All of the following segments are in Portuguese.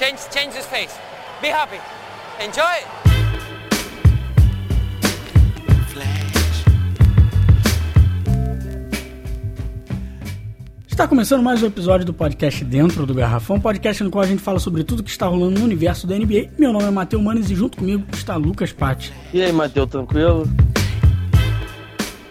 Change, change his face. Be happy. Enjoy. Está começando mais um episódio do podcast Dentro do Garrafão, podcast no qual a gente fala sobre tudo que está rolando no universo da NBA. Meu nome é Matheus Manes e junto comigo está Lucas Patti. E aí, Matheus, tranquilo?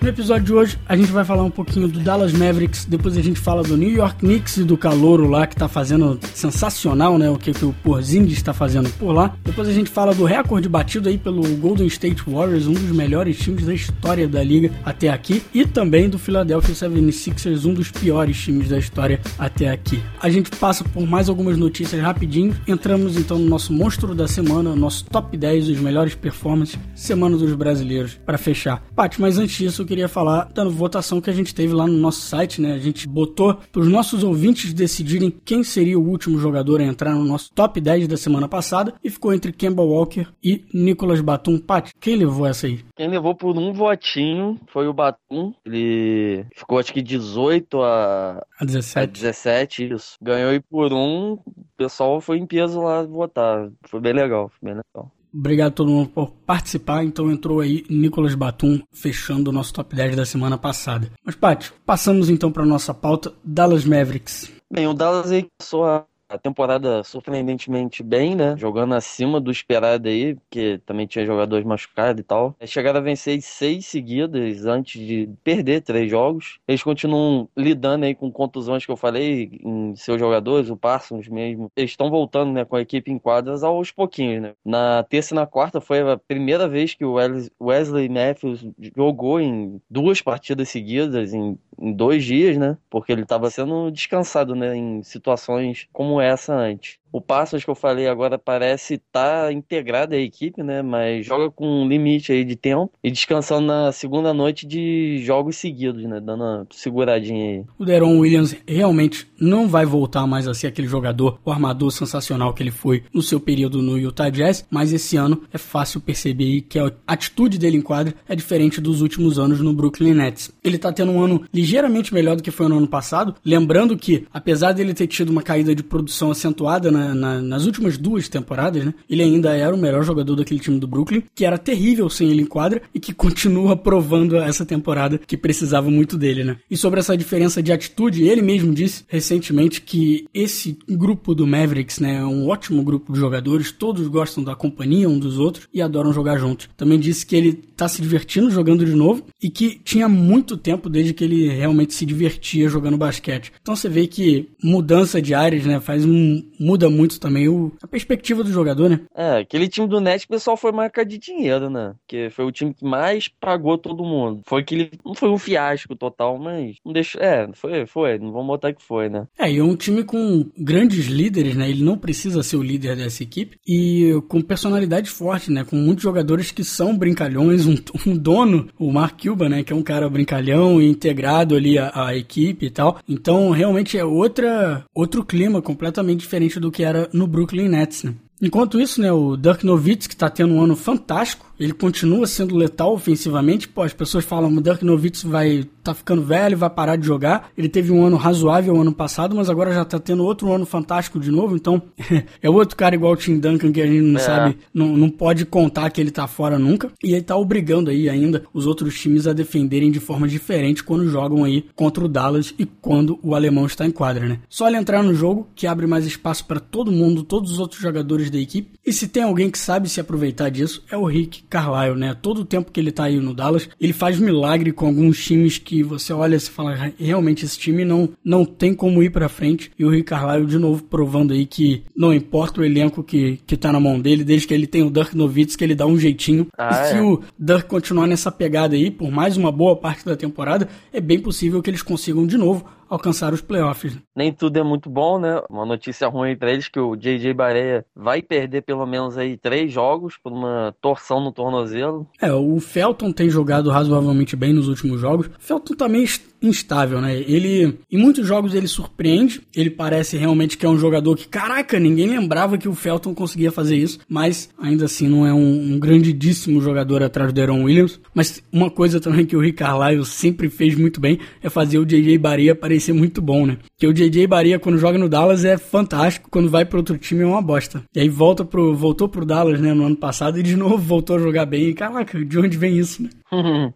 No episódio de hoje, a gente vai falar um pouquinho do Dallas Mavericks, depois a gente fala do New York Knicks e do Calouro lá, que tá fazendo sensacional, né? O que, que o Porzingis está fazendo por lá. Depois a gente fala do recorde batido aí pelo Golden State Warriors, um dos melhores times da história da liga até aqui, e também do Philadelphia 76ers, um dos piores times da história até aqui. A gente passa por mais algumas notícias rapidinho, entramos então no nosso monstro da semana, nosso top 10 dos melhores performances, semana dos brasileiros, para fechar. Paty, mas antes disso, queria falar da votação que a gente teve lá no nosso site, né? A gente botou para os nossos ouvintes decidirem quem seria o último jogador a entrar no nosso top 10 da semana passada e ficou entre Kemba Walker e Nicolas Batum. Pat, quem levou essa aí? Quem levou por um votinho foi o Batum. Ele ficou acho que 18 a, a 17. A 17, isso. Ganhou e por um, o pessoal foi em peso lá votar. Foi bem legal, foi bem legal. Obrigado a todo mundo por participar. Então entrou aí Nicolas Batum fechando o nosso top 10 da semana passada. Mas, Paty, passamos então para nossa pauta Dallas Mavericks. Bem, o Dallas aí passou a a temporada surpreendentemente bem, né? Jogando acima do esperado aí, porque também tinha jogadores machucados e tal. Chegaram a vencer seis seguidas antes de perder três jogos. Eles continuam lidando aí com contusões que eu falei em seus jogadores, o Parsons mesmo. Eles estão voltando, né, com a equipe em quadras aos pouquinhos, né? Na terça e na quarta foi a primeira vez que o Wesley Matthews jogou em duas partidas seguidas, em, em dois dias, né? Porque ele estava sendo descansado, né, em situações como essa antes. O Passos que eu falei agora parece estar tá integrado à equipe, né? Mas joga com um limite aí de tempo e descansando na segunda noite de jogos seguidos, né? Dando uma seguradinha aí. O Deron Williams realmente não vai voltar mais a ser aquele jogador, o armador sensacional que ele foi no seu período no Utah Jazz, mas esse ano é fácil perceber que a atitude dele em quadra é diferente dos últimos anos no Brooklyn Nets. Ele tá tendo um ano ligeiramente melhor do que foi no ano passado, lembrando que, apesar dele ter tido uma caída de produção acentuada na, na, nas últimas duas temporadas, né? Ele ainda era o melhor jogador daquele time do Brooklyn, que era terrível sem ele em quadra e que continua provando essa temporada que precisava muito dele, né? E sobre essa diferença de atitude, ele mesmo disse recentemente que esse grupo do Mavericks, né, é um ótimo grupo de jogadores, todos gostam da companhia um dos outros e adoram jogar juntos. Também disse que ele tá se divertindo jogando de novo e que tinha muito tempo desde que ele realmente se divertia jogando basquete. Então você vê que mudança de áreas, né, faz um muda muito também o, a perspectiva do jogador, né? É, aquele time do Net, o pessoal foi marca de dinheiro, né? Que foi o time que mais pagou todo mundo. Foi aquele. Não foi um fiasco total, mas. Não deixou. É, foi, foi. Não vamos botar que foi, né? É, e é um time com grandes líderes, né? Ele não precisa ser o líder dessa equipe. E com personalidade forte, né? Com muitos jogadores que são brincalhões. Um, um dono, o Mark Cuban, né? Que é um cara brincalhão e integrado ali à, à equipe e tal. Então, realmente é outra, outro clima completamente diferente do que era no Brooklyn Nets, né? Enquanto isso, né, o Dirk Nowitzki está tendo um ano fantástico, ele continua sendo letal ofensivamente. Pô, as pessoas falam o Dirk Nowitzki vai tá ficando velho, vai parar de jogar. Ele teve um ano razoável ano passado, mas agora já tá tendo outro ano fantástico de novo. Então, é outro cara igual o Tim Duncan que a gente não é. sabe, não, não pode contar que ele tá fora nunca. E ele tá obrigando aí ainda os outros times a defenderem de forma diferente quando jogam aí contra o Dallas e quando o alemão está em quadra, né? Só ele entrar no jogo que abre mais espaço para todo mundo, todos os outros jogadores da equipe. E se tem alguém que sabe se aproveitar disso, é o Rick Carlisle, né? Todo o tempo que ele tá aí no Dallas, ele faz milagre com alguns times que você olha e fala, realmente esse time não, não tem como ir para frente. E o Rick Carlisle de novo provando aí que não importa o elenco que, que tá na mão dele, desde que ele tem o Dirk Nowitzki, ele dá um jeitinho. Ah, e se é? o Dirk continuar nessa pegada aí por mais uma boa parte da temporada, é bem possível que eles consigam de novo alcançar os playoffs. Nem tudo é muito bom, né? Uma notícia ruim para eles que o JJ Barea vai perder pelo menos aí três jogos por uma torção no tornozelo. É, o Felton tem jogado razoavelmente bem nos últimos jogos. O Felton também instável, né? Ele, em muitos jogos ele surpreende, ele parece realmente que é um jogador que, caraca, ninguém lembrava que o Felton conseguia fazer isso, mas ainda assim não é um, um grandíssimo jogador atrás do Deron Williams. Mas uma coisa também que o Rick Carlisle sempre fez muito bem é fazer o JJ Baria parecer muito bom, né? Que o JJ Baria quando joga no Dallas é fantástico, quando vai para outro time é uma bosta. E aí volta pro, voltou pro Dallas, né, no ano passado e de novo voltou a jogar bem. E, caraca, de onde vem isso, né?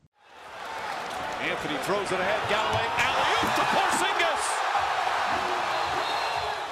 Anthony throws it ahead.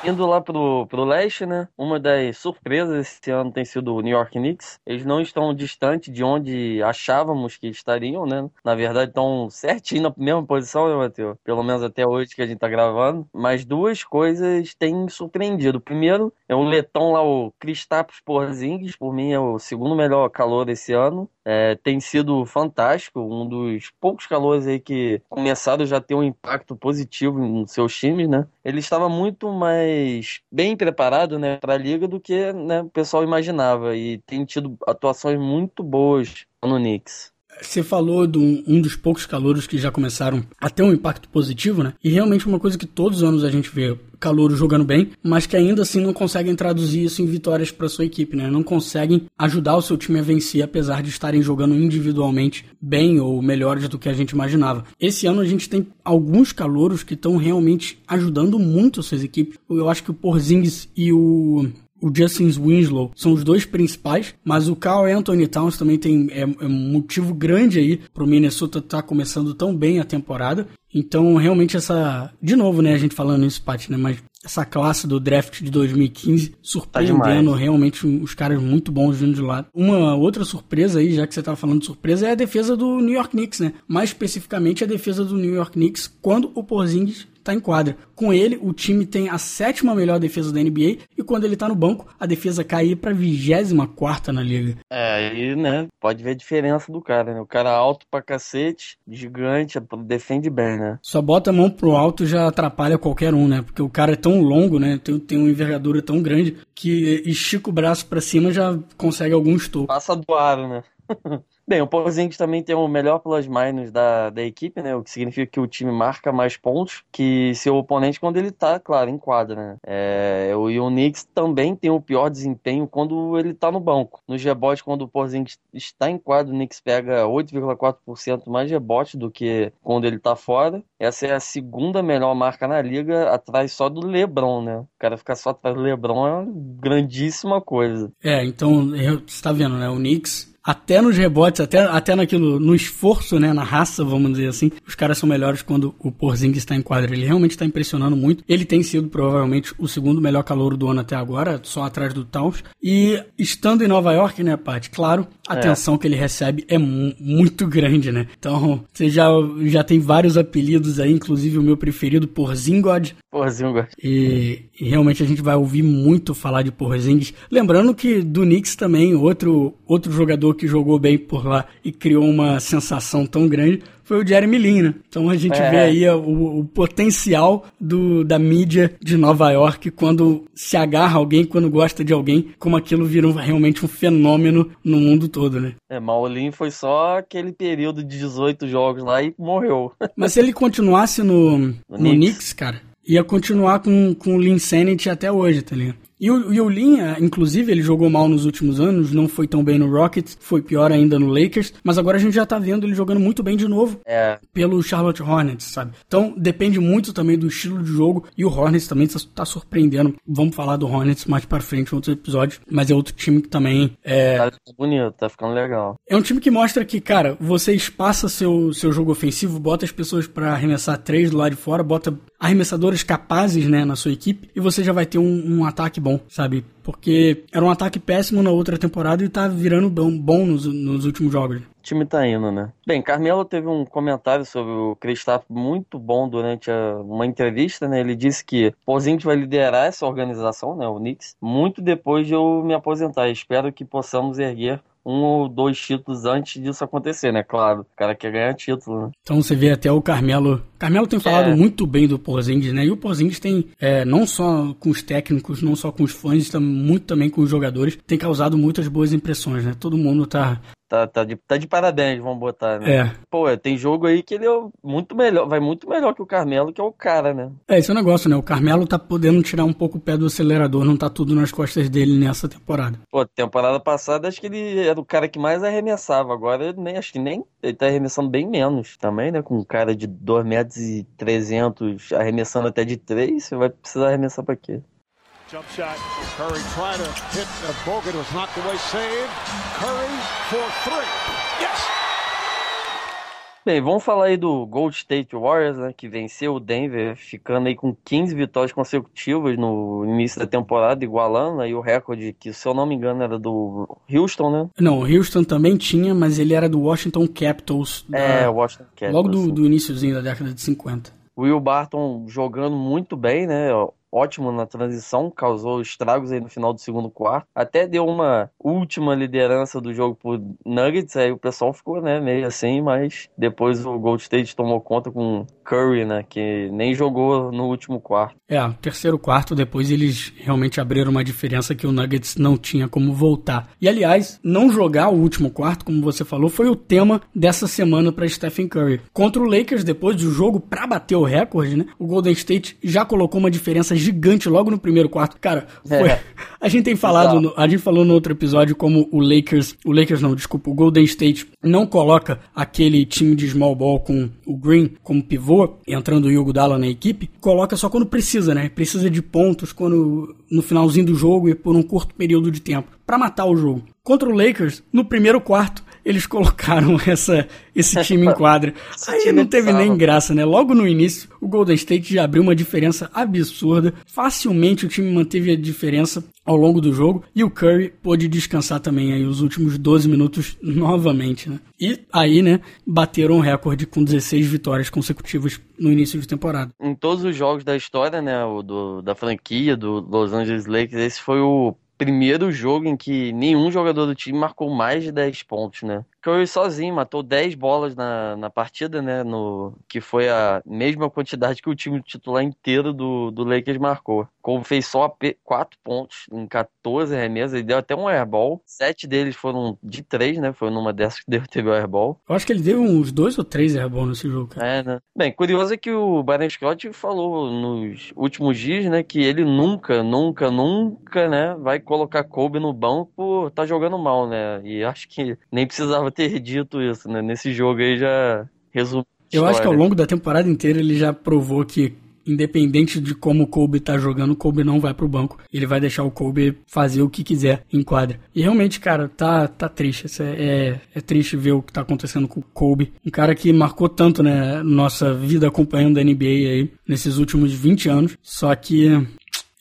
Indo lá pro, pro leste, né? Uma das surpresas esse ano tem sido o New York Knicks. Eles não estão distante de onde achávamos que estariam, né? Na verdade, estão certinho na mesma posição, né, Matheus? Pelo menos até hoje que a gente tá gravando. Mas duas coisas têm surpreendido. Primeiro, é o letão lá, o Kristaps Porzingis. Por mim, é o segundo melhor calor desse ano. É, tem sido fantástico, um dos poucos calores aí que começaram já ter um impacto positivo nos seus times, né? Ele estava muito mais bem preparado, né, para a liga do que né, o pessoal imaginava e tem tido atuações muito boas no Knicks. Você falou de um, dos poucos calouros que já começaram a ter um impacto positivo, né? E realmente uma coisa que todos os anos a gente vê calouros jogando bem, mas que ainda assim não conseguem traduzir isso em vitórias para sua equipe, né? Não conseguem ajudar o seu time a vencer, apesar de estarem jogando individualmente bem ou melhores do que a gente imaginava. Esse ano a gente tem alguns calouros que estão realmente ajudando muito suas equipes. Eu acho que o Porzingis e o o Justin Winslow são os dois principais, mas o Carl Anthony Towns também tem é, é um motivo grande aí para o Minnesota estar tá começando tão bem a temporada. Então, realmente essa, de novo, né, a gente falando isso, Pat, né, mas essa classe do draft de 2015 surpreendendo tá realmente os caras muito bons vindo de lá. Uma outra surpresa aí, já que você estava falando de surpresa, é a defesa do New York Knicks, né? Mais especificamente a defesa do New York Knicks quando o Porzingis está em quadra. Com ele, o time tem a sétima melhor defesa da NBA e quando ele está no banco, a defesa cai para 24 na liga. É, aí, né, pode ver a diferença do cara, né? O cara alto pra cacete, gigante, defende bem, né? Só bota a mão pro alto já atrapalha qualquer um, né? Porque o cara é tão longo, né? Tem, tem uma envergadura tão grande que estica o braço para cima já consegue algum estouro. Passa do aro, né? Bem, o Porzingis também tem o melhor plus minus da, da equipe, né? O que significa que o time marca mais pontos que seu oponente quando ele tá, claro, em quadra, né? É, o, e o Knicks também tem o pior desempenho quando ele tá no banco. No rebote, quando o Porzingis está em quadra, o Knicks pega 8,4% mais rebote do que quando ele tá fora. Essa é a segunda melhor marca na liga, atrás só do LeBron, né? O cara ficar só atrás do LeBron é uma grandíssima coisa. É, então, você tá vendo, né? O Knicks até nos rebotes, até, até naquilo, no esforço, né, na raça, vamos dizer assim, os caras são melhores quando o Porzingis está em quadra. Ele realmente está impressionando muito. Ele tem sido provavelmente o segundo melhor calor do ano até agora, só atrás do Towns. E estando em Nova York, né, Paty, claro, a é. atenção que ele recebe é mu muito grande, né? Então, você já, já tem vários apelidos aí, inclusive o meu preferido, Porzingod. Porzingod. E, e realmente a gente vai ouvir muito falar de Porzingis. Lembrando que do Knicks também, outro, outro jogador jogador que jogou bem por lá e criou uma sensação tão grande foi o Jeremy Lin, né? Então a gente é. vê aí o, o, potencial do, da mídia de Nova York quando se agarra alguém, quando gosta de alguém, como aquilo vira realmente um fenômeno no mundo todo, né? É, mas o Lin foi só aquele período de 18 jogos lá e morreu. Mas se ele continuasse no, no, no Knicks. Knicks, cara, ia continuar com, com o Lin Sanity até hoje, tá ligado? E o, e o Linha, inclusive, ele jogou mal nos últimos anos, não foi tão bem no Rockets, foi pior ainda no Lakers, mas agora a gente já tá vendo ele jogando muito bem de novo é. pelo Charlotte Hornets, sabe? Então depende muito também do estilo de jogo e o Hornets também tá, tá surpreendendo. Vamos falar do Hornets mais para frente em outros episódios, mas é outro time que também é. Tá bonito, tá ficando legal. É um time que mostra que, cara, você espaça seu, seu jogo ofensivo, bota as pessoas para arremessar três do lado de fora, bota arremessadores capazes, né, na sua equipe e você já vai ter um, um ataque bom, sabe? Porque era um ataque péssimo na outra temporada e tá virando bom, bom nos, nos últimos jogos. O time tá indo, né? Bem, Carmelo teve um comentário sobre o Kristaps muito bom durante a, uma entrevista, né? Ele disse que Porzingis vai liderar essa organização, né, o Knicks, muito depois de eu me aposentar. Espero que possamos erguer um ou dois títulos antes disso acontecer, né? Claro, o cara quer ganhar título, né? Então você vê até o Carmelo. Carmelo tem falado é. muito bem do Porzingis, né? E o Porzingis tem, é, não só com os técnicos, não só com os fãs, muito também com os jogadores, tem causado muitas boas impressões, né? Todo mundo tá tá, tá, de, tá de parabéns, vamos botar, né? É. Pô, tem jogo aí que ele é muito melhor, vai muito melhor que o Carmelo, que é o cara, né? É, esse é o negócio, né? O Carmelo tá podendo tirar um pouco o pé do acelerador, não tá tudo nas costas dele nessa temporada. Pô, temporada passada acho que ele era o cara que mais arremessava, agora nem, acho que nem, ele tá arremessando bem menos também, né? Com um cara de 2 metros e 300 arremessando até de 3, você vai precisar arremessar pra quê? Jump shot. Curry trying to hit. Uh, Bogut was knocked away. Save. Curry for three. Yes. Bem, vamos falar aí do Gold State Warriors, né, que venceu o Denver, ficando aí com 15 vitórias consecutivas no início da temporada, igualando aí o recorde que, se eu não me engano, era do Houston, né? Não, o Houston também tinha, mas ele era do Washington Capitals. Da... É, Washington Capitals. Logo do, do iníciozinho da década de 50. Will Barton jogando muito bem, né? Ótimo na transição, causou estragos aí no final do segundo quarto. Até deu uma última liderança do jogo pro Nuggets, aí o pessoal ficou, né, meio assim, mas depois o Gold State tomou conta com Curry, né, que nem jogou no último quarto. É, terceiro quarto, depois eles realmente abriram uma diferença que o Nuggets não tinha como voltar. E aliás, não jogar o último quarto, como você falou, foi o tema dessa semana para Stephen Curry. Contra o Lakers, depois do jogo para bater o recorde, né, o Golden State já colocou uma diferença gigante logo no primeiro quarto. Cara, foi... é. a gente tem falado, no... a gente falou no outro episódio como o Lakers, o Lakers não, desculpa, o Golden State não coloca aquele time de small ball com o Green como pivô, entrando o Hugo Dalla na equipe, coloca só quando precisa, né? Precisa de pontos quando no finalzinho do jogo e por um curto período de tempo para matar o jogo. Contra o Lakers, no primeiro quarto, eles colocaram essa, esse time em quadra. Aí não teve nem graça, né? Logo no início, o Golden State já abriu uma diferença absurda. Facilmente o time manteve a diferença ao longo do jogo e o Curry pôde descansar também aí os últimos 12 minutos novamente, né? E aí, né, bateram um recorde com 16 vitórias consecutivas no início de temporada. Em todos os jogos da história, né, o do, da franquia do Los Angeles Lakers, esse foi o primeiro jogo em que nenhum jogador do time marcou mais de 10 pontos, né? Curry sozinho matou 10 bolas na, na partida, né? No, que foi a mesma quantidade que o time titular inteiro do, do Lakers marcou. Cole fez só 4 pontos em 14 remessas, ele deu até um airball. Sete deles foram de 3, né? Foi numa dessas que deu, teve o airball. Eu acho que ele deu uns dois ou três airball nesse jogo, cara. É, né? Bem, curioso é que o Byron Scott falou nos últimos dias, né? Que ele nunca, nunca, nunca, né? Vai colocar Kobe no banco por tá jogando mal, né? E acho que nem precisava ter dito isso, né? Nesse jogo aí já resume. Eu acho que ao longo da temporada inteira ele já provou que independente de como o Kobe tá jogando, o Kobe não vai pro banco. Ele vai deixar o Kobe fazer o que quiser em quadra. E realmente, cara, tá, tá triste. É, é, é triste ver o que tá acontecendo com o Kobe. Um cara que marcou tanto, né, nossa vida acompanhando a NBA aí nesses últimos 20 anos. Só que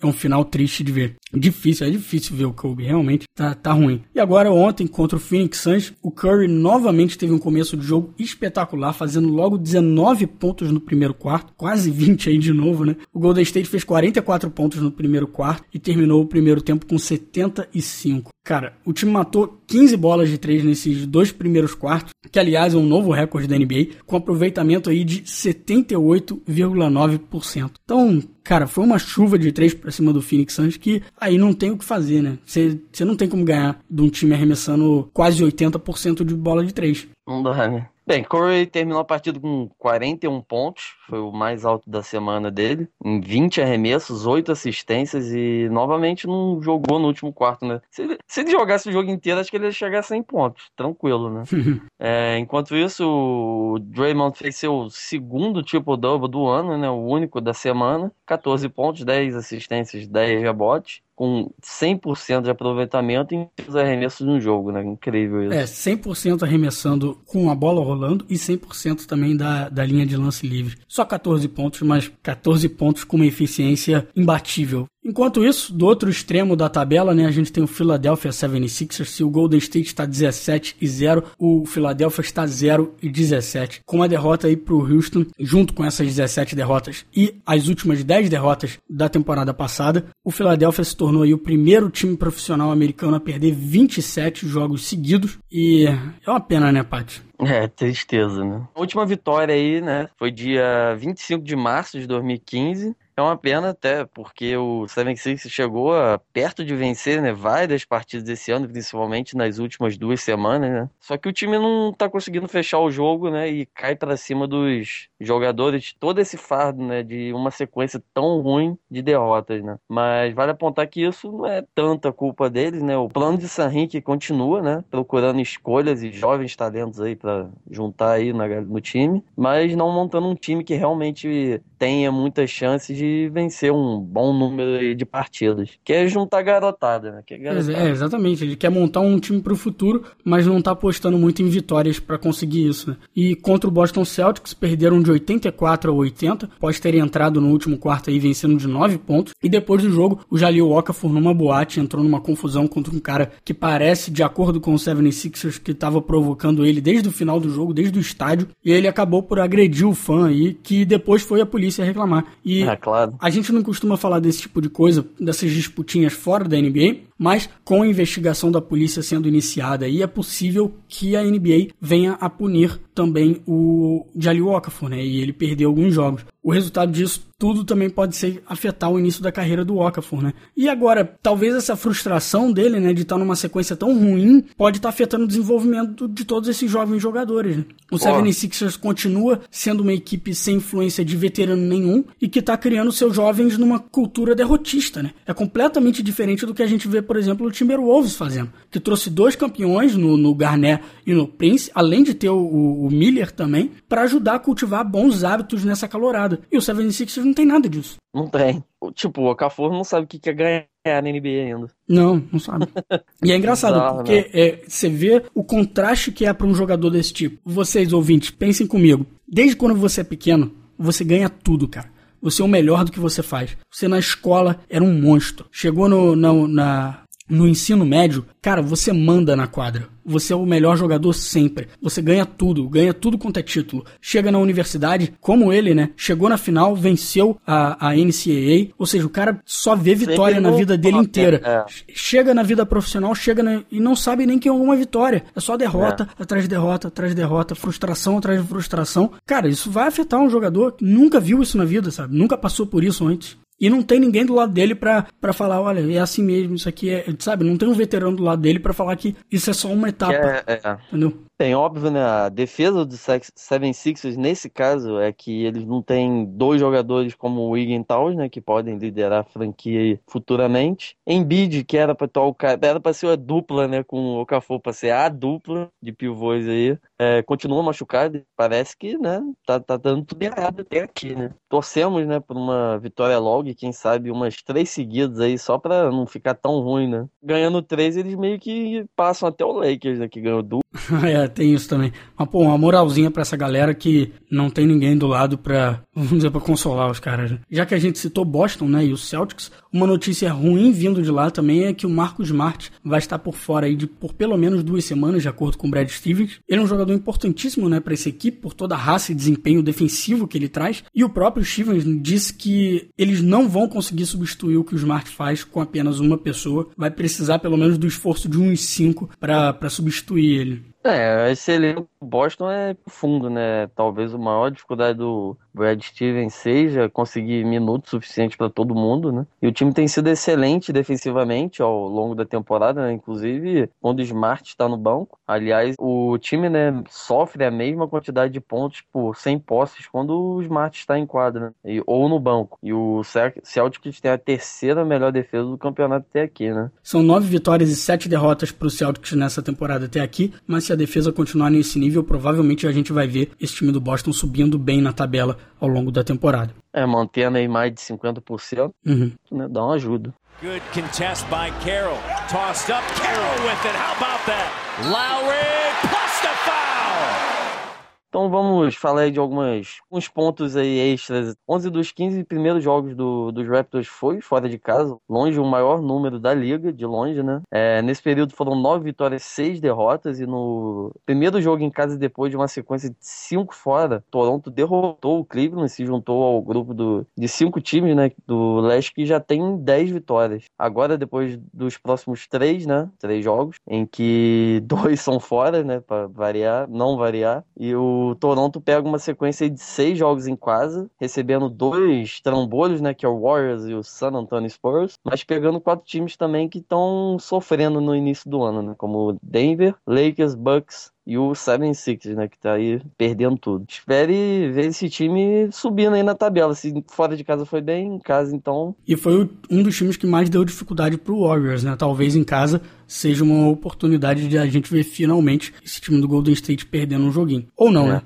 é um final triste de ver. Difícil, é difícil ver o Kobe, realmente tá, tá ruim. E agora, ontem, contra o Phoenix Suns, o Curry novamente teve um começo de jogo espetacular, fazendo logo 19 pontos no primeiro quarto, quase 20 aí de novo, né? O Golden State fez 44 pontos no primeiro quarto e terminou o primeiro tempo com 75. Cara, o time matou 15 bolas de três nesses dois primeiros quartos, que aliás é um novo recorde da NBA, com aproveitamento aí de 78,9%. Então, cara, foi uma chuva de três para cima do Phoenix Suns que aí não tem o que fazer, né? Você não tem como ganhar de um time arremessando quase 80% de bola de três. Não dá, né? Bem, Corey terminou a partida com 41 pontos, foi o mais alto da semana dele, em 20 arremessos, 8 assistências e novamente não jogou no último quarto, né? Se ele, se ele jogasse o jogo inteiro, acho que ele ia chegar a 100 pontos, tranquilo, né? é, enquanto isso, o Draymond fez seu segundo triple-double do ano, né? O único da semana, 14 pontos, 10 assistências, 10 rebotes com 100% de aproveitamento em os arremessos no jogo, né? Incrível isso. É, 100% arremessando com a bola rolando e 100% também da, da linha de lance livre. Só 14 pontos, mas 14 pontos com uma eficiência imbatível. Enquanto isso, do outro extremo da tabela, né, a gente tem o Philadelphia 76ers. Se o Golden State está 17 e 0, o Philadelphia está 0 e 17. Com uma derrota aí para o Houston, junto com essas 17 derrotas e as últimas 10 derrotas da temporada passada, o Philadelphia se tornou aí o primeiro time profissional americano a perder 27 jogos seguidos. E é uma pena, né, Paty? É, tristeza, né? A última vitória aí, né, foi dia 25 de março de 2015 é uma pena até, porque o 76 chegou a, perto de vencer, né, várias partidas desse ano, principalmente nas últimas duas semanas, né? Só que o time não tá conseguindo fechar o jogo, né, e cai para cima dos jogadores todo esse fardo, né, de uma sequência tão ruim de derrotas, né? Mas vale apontar que isso não é tanta culpa deles, né? O plano de San Henrique continua, né, procurando escolhas e jovens talentos aí para juntar aí no time, mas não montando um time que realmente tenha muitas chances de vencer um bom número de partidas. Que é juntar garotada, né? É, garotada. é, exatamente. Ele quer montar um time para o futuro, mas não tá apostando muito em vitórias para conseguir isso. Né? E contra o Boston Celtics, perderam de 84 a 80, após terem entrado no último quarto aí vencendo de 9 pontos. E depois do jogo, o Jalil Okafor numa boate entrou numa confusão contra um cara que parece, de acordo com o 76ers, que estava provocando ele desde o final do jogo, desde o estádio. E ele acabou por agredir o fã aí, que depois foi a polícia polícia reclamar. E é, claro. a gente não costuma falar desse tipo de coisa, dessas disputinhas fora da NBA, mas com a investigação da polícia sendo iniciada aí, é possível que a NBA venha a punir também o Jalil Okafor, né? E ele perdeu alguns jogos. O resultado disso tudo também pode ser afetar o início da carreira do Okafor, né? E agora, talvez essa frustração dele, né, de estar numa sequência tão ruim, pode estar afetando o desenvolvimento de todos esses jovens jogadores, né? O 76ers continua sendo uma equipe sem influência de veterano nenhum e que está criando seus jovens numa cultura derrotista, né? É completamente diferente do que a gente vê, por exemplo, o Timberwolves fazendo, que trouxe dois campeões no, no Garnett e no Prince, além de ter o, o, o Miller também, para ajudar a cultivar bons hábitos nessa calorada. E o 76ers não tem nada disso. Não tem. Tipo, o Okafor não sabe o que é ganhar na NBA ainda. Não, não sabe. E é engraçado, porque né? é, você vê o contraste que é para um jogador desse tipo. Vocês, ouvintes, pensem comigo. Desde quando você é pequeno, você ganha tudo, cara. Você é o melhor do que você faz. Você na escola era um monstro. Chegou no, na, na no ensino médio, cara, você manda na quadra. Você é o melhor jogador sempre. Você ganha tudo, ganha tudo quanto é título. Chega na universidade, como ele, né? Chegou na final, venceu a, a NCAA. Ou seja, o cara só vê vitória na vida dele inteira. É. Chega na vida profissional, chega na, e não sabe nem que é alguma vitória. É só derrota, é. atrás de derrota, atrás de derrota, frustração atrás de frustração. Cara, isso vai afetar um jogador que nunca viu isso na vida, sabe? Nunca passou por isso antes. E não tem ninguém do lado dele pra, pra falar, olha, é assim mesmo, isso aqui é. Sabe? Não tem um veterano do lado dele pra falar que isso é só uma etapa. É, é. Entendeu? Tem, óbvio, né? A defesa do Seven Sixers, nesse caso, é que eles não têm dois jogadores como o Wiggin Towns, né? Que podem liderar a franquia futuramente. Embiid, que era pra o cara, era pra ser a dupla, né? Com o Okafor, pra ser a dupla de pivôs aí. É, continua machucado, parece que, né? Tá, tá dando tudo errado até aqui, né? Torcemos, né? Por uma vitória logo e quem sabe umas três seguidas aí, só pra não ficar tão ruim, né? Ganhando três, eles meio que passam até o Lakers, né? Que ganhou dupla. tem isso também. Mas, pô, uma moralzinha pra essa galera que não tem ninguém do lado pra, vamos dizer, pra consolar os caras. Né? Já que a gente citou Boston, né, e os Celtics, uma notícia ruim vindo de lá também é que o Marcos Smart vai estar por fora aí de, por pelo menos duas semanas, de acordo com o Brad Stevens. Ele é um jogador importantíssimo, né, pra essa equipe, por toda a raça e desempenho defensivo que ele traz. E o próprio Stevens disse que eles não vão conseguir substituir o que o Smart faz com apenas uma pessoa. Vai precisar pelo menos do esforço de uns cinco para substituir ele. É, esse elenco Boston é profundo, né? Talvez a maior dificuldade do Brad Stevens seja conseguir minutos suficientes para todo mundo, né? E o time tem sido excelente defensivamente ao longo da temporada, né? Inclusive quando o Smart está no banco. Aliás, o time, né, sofre a mesma quantidade de pontos por 100 posses quando o Smart está em quadra, né? e, ou no banco. E o Celtics tem a terceira melhor defesa do campeonato até aqui, né? São nove vitórias e sete derrotas para o Celtics nessa temporada até aqui, mas se a defesa continuar nesse nível, provavelmente a gente vai ver esse time do Boston subindo bem na tabela ao longo da temporada. É, mantendo aí mais de 50%, uhum. né, dá uma ajuda. Good contest by Carroll. Tossed up, Carroll with it. How about that? Lowry plus the foul. Então vamos falar aí de alguns pontos aí extras. 11 dos 15 primeiros jogos do, dos Raptors foi fora de casa, longe o maior número da liga, de longe, né? É, nesse período foram 9 vitórias, 6 derrotas e no primeiro jogo em casa depois de uma sequência de 5 fora, Toronto derrotou o Cleveland, se juntou ao grupo do, de 5 times, né, do leste que já tem 10 vitórias. Agora depois dos próximos 3, né, 3 jogos, em que dois são fora, né, para variar, não variar, e o o Toronto pega uma sequência de seis jogos em casa, recebendo dois trambolhos, né, que é o Warriors e o San Antonio Spurs, mas pegando quatro times também que estão sofrendo no início do ano, né, como Denver, Lakers, Bucks e o 76 né, que tá aí perdendo tudo. Espere ver esse time subindo aí na tabela. Se fora de casa foi bem, em casa então. E foi um dos times que mais deu dificuldade pro Warriors, né? Talvez em casa seja uma oportunidade de a gente ver finalmente esse time do Golden State perdendo um joguinho. Ou não, é.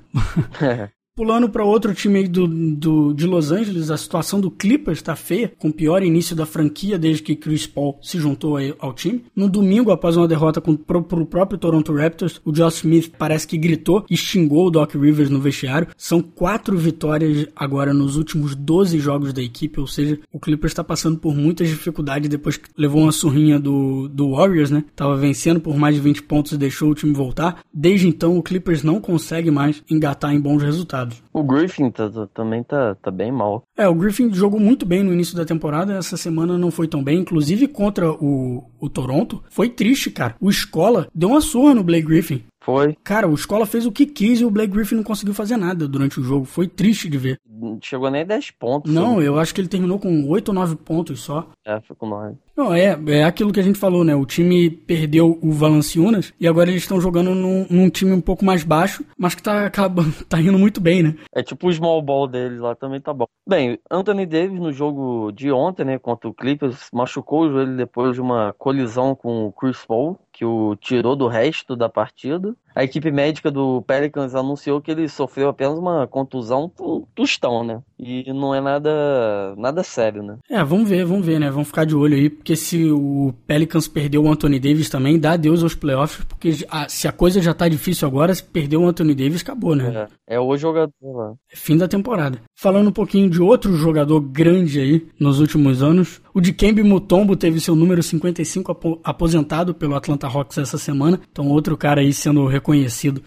né? Pulando para outro time do, do, de Los Angeles, a situação do Clippers está feia, com o pior início da franquia desde que Chris Paul se juntou ao time. No domingo, após uma derrota para o próprio Toronto Raptors, o Josh Smith parece que gritou e xingou o Doc Rivers no vestiário. São quatro vitórias agora nos últimos 12 jogos da equipe, ou seja, o Clippers está passando por muitas dificuldades depois que levou uma surrinha do, do Warriors, né? Tava vencendo por mais de 20 pontos e deixou o time voltar. Desde então, o Clippers não consegue mais engatar em bons resultados. O Griffin tá, tá, também tá, tá bem mal. É, o Griffin jogou muito bem no início da temporada, essa semana não foi tão bem, inclusive contra o, o Toronto. Foi triste, cara. O Escola deu uma surra no Blake Griffin. Foi. Cara, o Escola fez o que quis e o Blake Griffin não conseguiu fazer nada durante o jogo. Foi triste de ver. Chegou nem 10 pontos. Não, eu acho que ele terminou com 8 ou 9 pontos só. É, foi com 9. Não, é, é aquilo que a gente falou, né? O time perdeu o Valanciunas e agora eles estão jogando num, num, time um pouco mais baixo, mas que tá, acabando, tá indo muito bem, né? É tipo o small ball deles lá também tá bom. Bem, Anthony Davis no jogo de ontem, né, contra o Clippers, machucou o joelho depois de uma colisão com o Chris Paul que o tirou do resto da partida. A equipe médica do Pelicans anunciou que ele sofreu apenas uma contusão tostão, né? E não é nada nada sério, né? É, vamos ver, vamos ver, né? Vamos ficar de olho aí, porque se o Pelicans perdeu o Anthony Davis também, dá adeus aos playoffs, porque a, se a coisa já tá difícil agora, se perder o Anthony Davis, acabou, né? É, é o jogador lá. É fim da temporada. Falando um pouquinho de outro jogador grande aí nos últimos anos, o Dikembe Mutombo teve seu número 55 aposentado pelo Atlanta Hawks essa semana, então outro cara aí sendo reconhecido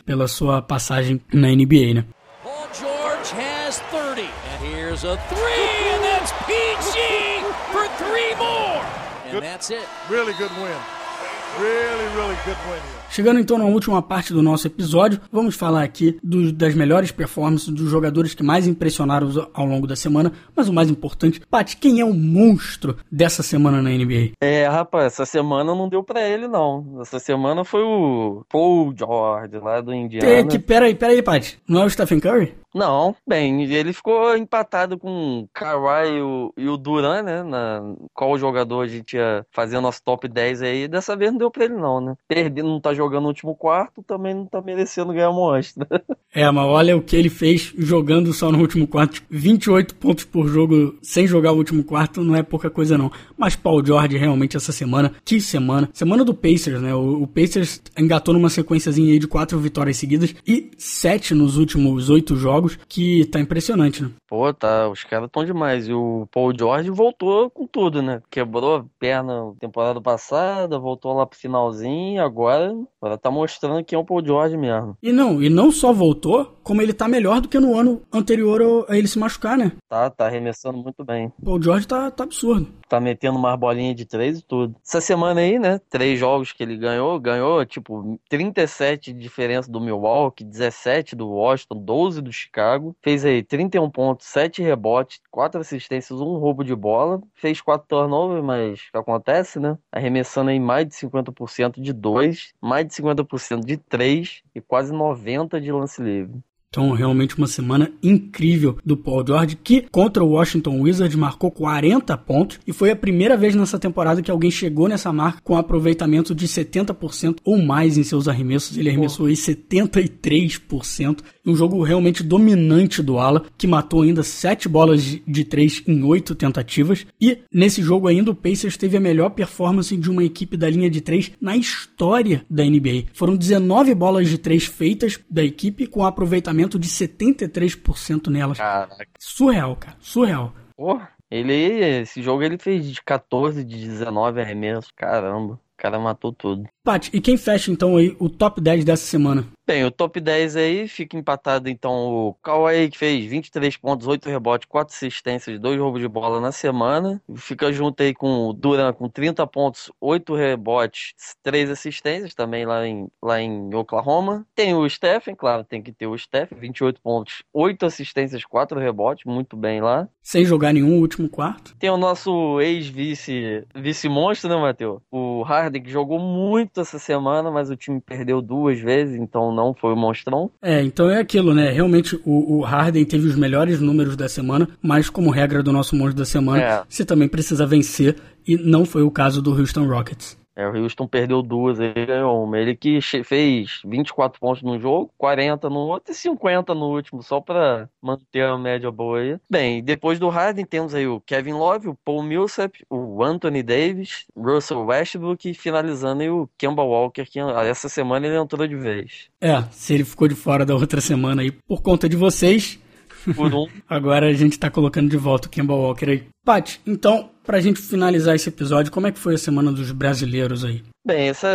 pela sua passagem na NBA, né? Paul George has 30 and here's a three and that's PG for three more. And good, that's it. Really good win. Really, really good win here. Chegando então na última parte do nosso episódio, vamos falar aqui do, das melhores performances dos jogadores que mais impressionaram ao longo da semana, mas o mais importante, Paty, quem é o monstro dessa semana na NBA? É, rapaz, essa semana não deu para ele não. Essa semana foi o Paul George lá do Indiana. É, que, peraí, peraí, Paty, não é o Stephen Curry? Não, bem, ele ficou empatado com o Kawhi e o, e o Duran, né? Na, qual jogador a gente ia fazer o nosso top 10 aí. Dessa vez não deu pra ele, não, né? Perder, não tá jogando no último quarto, também não tá merecendo ganhar monstro. é, mas olha o que ele fez jogando só no último quarto. 28 pontos por jogo sem jogar o último quarto não é pouca coisa, não. Mas Paul George, realmente, essa semana, que semana. Semana do Pacers, né? O, o Pacers engatou numa sequenciazinha aí de quatro vitórias seguidas e sete nos últimos oito jogos jogos que tá impressionante, né? Pô, tá, os caras tão demais. E o Paul George voltou com tudo, né? Quebrou a perna temporada passada, voltou lá pro finalzinho, agora, agora tá mostrando que é o Paul George mesmo. E não, e não só voltou, como ele tá melhor do que no ano anterior a ele se machucar, né? Tá, tá arremessando muito bem. O Paul George tá, tá absurdo. Tá metendo umas bolinhas de três e tudo. Essa semana aí, né? Três jogos que ele ganhou, ganhou tipo 37 de diferença do Milwaukee, 17 do Washington, 12 do Chicago. Fez aí 31 pontos, 7 rebotes, 4 assistências, um roubo de bola. Fez 4 turnovers, mas o que acontece, né? Arremessando aí mais de 50% de 2, mais de 50% de 3 e quase 90% de lance livre. Então, realmente uma semana incrível do Paul George, que contra o Washington Wizards marcou 40 pontos e foi a primeira vez nessa temporada que alguém chegou nessa marca com aproveitamento de 70% ou mais em seus arremessos. Ele arremessou aí 73%. Um jogo realmente dominante do Ala, que matou ainda 7 bolas de 3 em 8 tentativas. E nesse jogo ainda o Pacers teve a melhor performance de uma equipe da linha de 3 na história da NBA. Foram 19 bolas de 3 feitas da equipe com aproveitamento aproveitamento de 73% nelas. Caraca. Surreal, cara. Surreal. Porra, ele, esse jogo ele fez de 14, de 19 arremessos. Caramba. O cara matou tudo. Pat, e quem fecha então aí o top 10 dessa semana? Bem, o top 10 aí fica empatado então o Kawhi que fez 23 pontos, 8 rebotes, 4 assistências, 2 roubos de bola na semana. Fica junto aí com o Duran com 30 pontos, 8 rebotes, 3 assistências também lá em, lá em Oklahoma. Tem o Stephen, claro, tem que ter o Stephen, 28 pontos, 8 assistências, 4 rebotes, muito bem lá. Sem jogar nenhum último quarto. Tem o nosso ex-vice vice monstro, né, Matheus? O Harden que jogou muito essa semana, mas o time perdeu duas vezes, então não foi o monstrão. É, então é aquilo, né? Realmente o, o Harden teve os melhores números da semana, mas como regra do nosso monstro da semana, é. você também precisa vencer, e não foi o caso do Houston Rockets. É, o Houston perdeu duas, ele ganhou uma. Ele que fez 24 pontos no jogo, 40 no outro e 50 no último, só para manter a média boa aí. Bem, depois do Harden temos aí o Kevin Love, o Paul Millsap, o Anthony Davis, Russell Westbrook e finalizando aí o Kemba Walker, que essa semana ele entrou de vez. É, se ele ficou de fora da outra semana aí por conta de vocês, por um. Agora a gente tá colocando de volta o Kemba Walker aí. Pat, então, pra gente finalizar esse episódio, como é que foi a semana dos brasileiros aí? Bem, essa,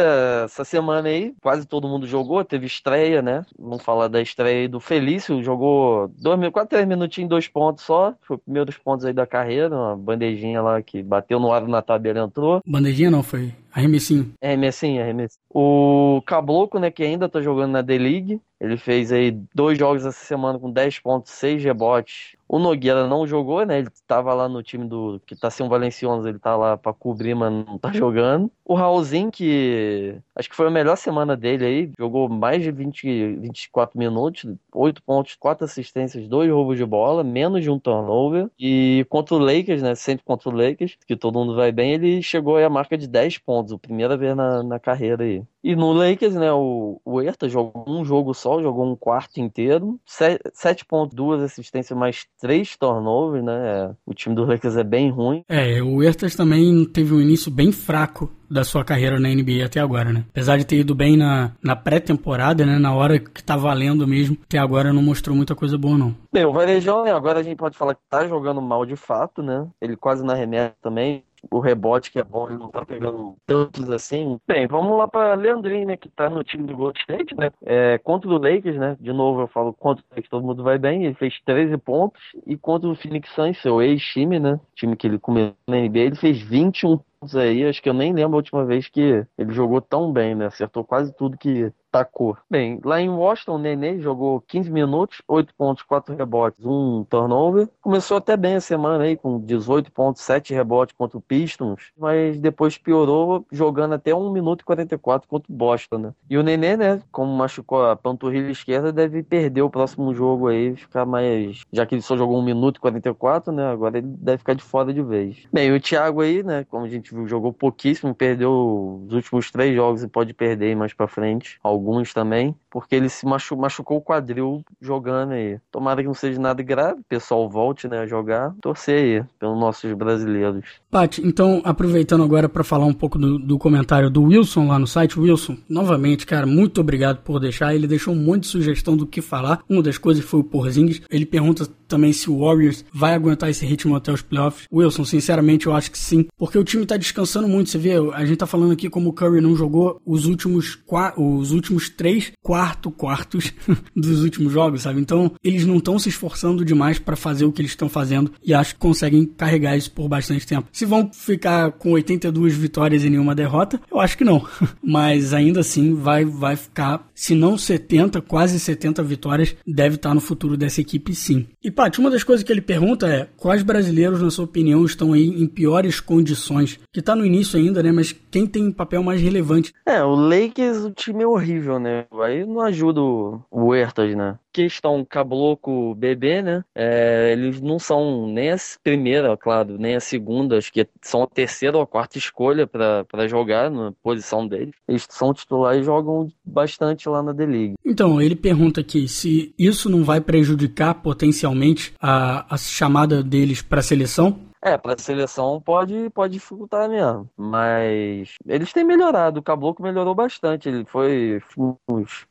essa semana aí, quase todo mundo jogou, teve estreia, né? Vamos falar da estreia aí do Felício, jogou dois, quase três minutinhos, dois pontos só. Foi o primeiro dos pontos aí da carreira, uma bandejinha lá que bateu no ar na tabela entrou. Bandejinha não, foi arremessinho. Arremessinho, arremessinho. O Cabloco, né, que ainda tá jogando na D-League, ele fez aí dois jogos essa semana com 10 pontos, 6 rebotes, o Nogueira não jogou, né? Ele estava lá no time do que tá sem o Valencianos, ele tá lá para cobrir, mas não tá jogando. O Raulzinho, que acho que foi a melhor semana dele aí, jogou mais de 20, 24 minutos, 8 pontos, 4 assistências, 2 roubos de bola, menos de um turnover. E contra o Lakers, né? Sempre contra o Lakers, que todo mundo vai bem, ele chegou aí a marca de 10 pontos, a primeira vez na, na carreira aí. E no Lakers, né, o, o Herta jogou um jogo só, jogou um quarto inteiro, 7 pontos, 2 assistências, mais 3 turnovers, né? O time do Lakers é bem ruim. É, o Hertas também teve um início bem fraco da sua carreira na NBA até agora, né? Apesar de ter ido bem na, na pré-temporada, né? Na hora que tá valendo mesmo, até agora não mostrou muita coisa boa, não. Bem, o Varejão, né? Agora a gente pode falar que tá jogando mal de fato, né? Ele quase na remessa também o rebote que é bom, ele não tá pegando tantos assim. Bem, vamos lá para Leandrinho, né, que tá no time do Gold State, né, é, contra o Lakers, né, de novo eu falo contra o Lakers, todo mundo vai bem, ele fez 13 pontos, e contra o Phoenix Suns, seu ex-time, né, time que ele começou na NBA, ele fez 21 pontos aí, acho que eu nem lembro a última vez que ele jogou tão bem, né, acertou quase tudo que tacou. Bem, lá em Washington, o Nenê jogou 15 minutos, 8 pontos, 4 rebotes, 1 turnover. Começou até bem a semana aí, com 18 pontos, 7 rebotes contra o Pistons, mas depois piorou, jogando até 1 minuto e 44 contra o Boston, né? E o Nenê, né, como machucou a panturrilha esquerda, deve perder o próximo jogo aí, ficar mais... Já que ele só jogou 1 minuto e 44, né, agora ele deve ficar de fora de vez. Bem, o Thiago aí, né, como a gente viu, jogou pouquíssimo, perdeu os últimos três jogos e pode perder mais pra frente, alguns também, porque ele se machu machucou o quadril jogando aí. Tomara que não seja nada grave, o pessoal volte né, a jogar. Torcer aí pelos nossos brasileiros. Paty, então aproveitando agora para falar um pouco do, do, comentário do Wilson lá no site. Wilson, novamente, cara, muito obrigado por deixar. Ele deixou um monte de sugestão do que falar. Uma das coisas foi o Porzingis. Ele pergunta também se o Warriors vai aguentar esse ritmo até os playoffs. Wilson, sinceramente, eu acho que sim, porque o time tá descansando muito. Você vê, a gente tá falando aqui como o Curry não jogou os últimos, os últimos últimos três quarto quartos dos últimos jogos, sabe? Então, eles não estão se esforçando demais para fazer o que eles estão fazendo e acho que conseguem carregar isso por bastante tempo. Se vão ficar com 82 vitórias e nenhuma derrota, eu acho que não. Mas ainda assim, vai, vai ficar, se não 70, quase 70 vitórias, deve estar no futuro dessa equipe sim. E, Paty, uma das coisas que ele pergunta é: quais brasileiros, na sua opinião, estão aí em piores condições? Que tá no início ainda, né? Mas quem tem papel mais relevante? É, o Lakers, o time é horrível, né? Aí não ajuda o, Hertas, né? Questão Cabloco Bebê, né? É, eles não são nem a primeira, claro, nem a segunda, acho que são a terceira ou a quarta escolha para jogar na posição deles. Eles são titulares e jogam bastante lá na D-League. Então, ele pergunta aqui se isso não vai prejudicar potencialmente a, a chamada deles para a seleção. É, pra seleção pode, pode dificultar mesmo. Mas eles têm melhorado. O Caboclo melhorou bastante. Ele foi uns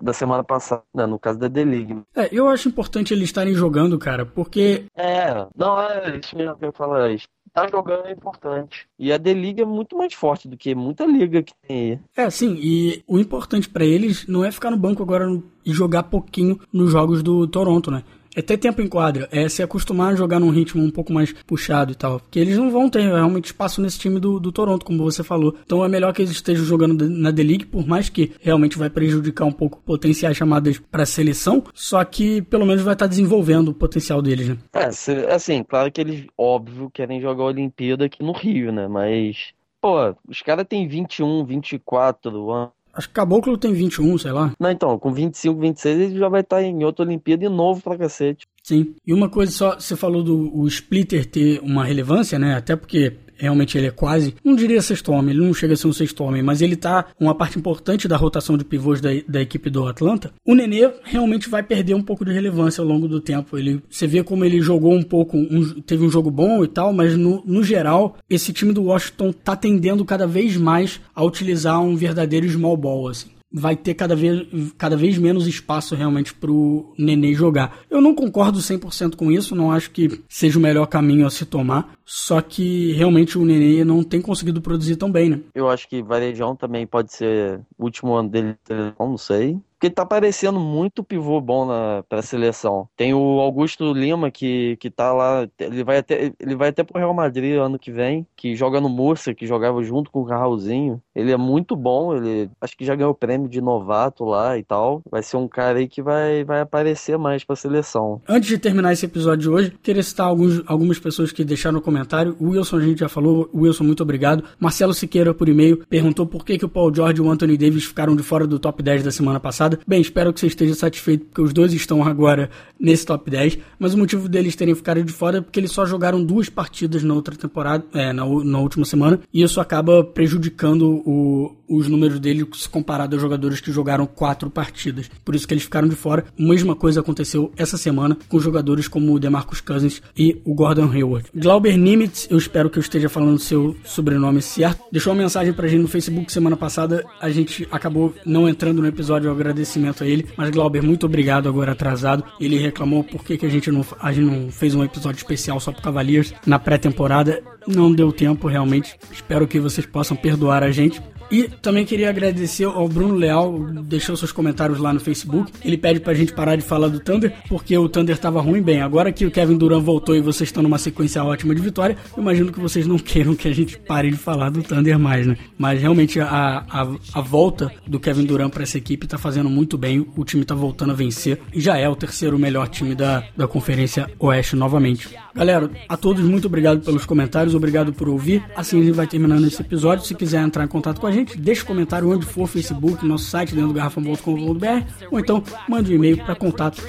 da semana passada, no caso da D-League. É, eu acho importante eles estarem jogando, cara, porque. É, não, é isso mesmo que eu falo. É, tá jogando é importante. E a D-Liga é muito mais forte do que muita liga que tem aí. É, sim, e o importante para eles não é ficar no banco agora e jogar pouquinho nos jogos do Toronto, né? É ter tempo em quadra, é se acostumar a jogar num ritmo um pouco mais puxado e tal. Porque eles não vão ter realmente espaço nesse time do, do Toronto, como você falou. Então é melhor que eles estejam jogando na D-League, por mais que realmente vai prejudicar um pouco potenciais chamadas para seleção, só que pelo menos vai estar tá desenvolvendo o potencial deles, né? É, assim, claro que eles, óbvio, querem jogar a Olimpíada aqui no Rio, né? Mas, pô, os caras têm 21, 24 anos Acho que Caboclo tem 21, sei lá. Não, então, com 25, 26 ele já vai estar em outra Olimpíada de novo pra cacete. Sim. E uma coisa só, você falou do o Splitter ter uma relevância, né? Até porque realmente ele é quase, não diria sexto homem, ele não chega a ser um sexto homem, mas ele tá uma parte importante da rotação de pivôs da, da equipe do Atlanta. O Nenê realmente vai perder um pouco de relevância ao longo do tempo. Ele, você vê como ele jogou um pouco, um, teve um jogo bom e tal, mas no, no geral, esse time do Washington tá tendendo cada vez mais a utilizar um verdadeiro small ball, assim vai ter cada vez, cada vez menos espaço realmente pro Nenê jogar. Eu não concordo 100% com isso, não acho que seja o melhor caminho a se tomar, só que realmente o Nenê não tem conseguido produzir tão bem, né? Eu acho que Varejão também pode ser o último ano dele, não sei. Porque tá parecendo muito pivô bom na, pra seleção. Tem o Augusto Lima, que, que tá lá. Ele vai, até, ele vai até pro Real Madrid ano que vem, que joga no Murcia, que jogava junto com o Raulzinho. Ele é muito bom, ele acho que já ganhou o prêmio de novato lá e tal. Vai ser um cara aí que vai, vai aparecer mais pra seleção. Antes de terminar esse episódio de hoje, queria citar alguns, algumas pessoas que deixaram no comentário. O Wilson, a gente já falou. Wilson, muito obrigado. Marcelo Siqueira, por e-mail, perguntou por que, que o Paul George e o Anthony Davis ficaram de fora do top 10 da semana passada passada. Bem, espero que você esteja satisfeito porque os dois estão agora nesse top 10, mas o motivo deles terem ficado de fora é porque eles só jogaram duas partidas na outra temporada, é, na, na última semana, e isso acaba prejudicando o, os números deles comparado aos jogadores que jogaram quatro partidas. Por isso que eles ficaram de fora. Mesma coisa aconteceu essa semana com jogadores como o DeMarcus Cousins e o Gordon Hayward. Glauber Nimitz, eu espero que eu esteja falando seu sobrenome certo, deixou uma mensagem pra gente no Facebook semana passada. A gente acabou não entrando no episódio, eu agradecimento a ele. Mas Glauber, muito obrigado agora atrasado. Ele reclamou por que, que a, gente não, a gente não fez um episódio especial só pro Cavaliers na pré-temporada. Não deu tempo realmente. Espero que vocês possam perdoar a gente. E também queria agradecer ao Bruno Leal, deixou seus comentários lá no Facebook. Ele pede pra gente parar de falar do Thunder, porque o Thunder tava ruim. Bem, agora que o Kevin Durant voltou e vocês estão numa sequência ótima de vitória, imagino que vocês não queiram que a gente pare de falar do Thunder mais, né? Mas realmente a, a, a volta do Kevin Durant para essa equipe tá fazendo muito bem. O time tá voltando a vencer e já é o terceiro melhor time da, da Conferência Oeste novamente. Galera, a todos muito obrigado pelos comentários, obrigado por ouvir. Assim a gente vai terminando esse episódio. Se quiser entrar em contato com a gente, deixe um comentário onde for, Facebook, nosso site dentro do garrafão.com.br ou então mande um e-mail para contato.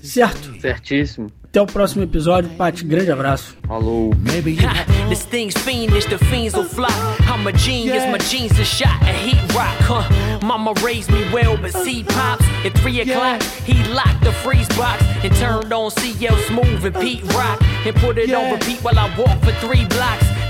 Certo? Certíssimo. Até o próximo episódio, Paty. Grande abraço. Falou. this thing's fiendish, the fiends will fly. I'm a genius, my jeans are shot at heat rock. Huh? Mama raised me well, but see pops at three o'clock. He locked the freeze box and turned on CL Smooth and Pete Rock and put it on repeat while I walk for three blocks.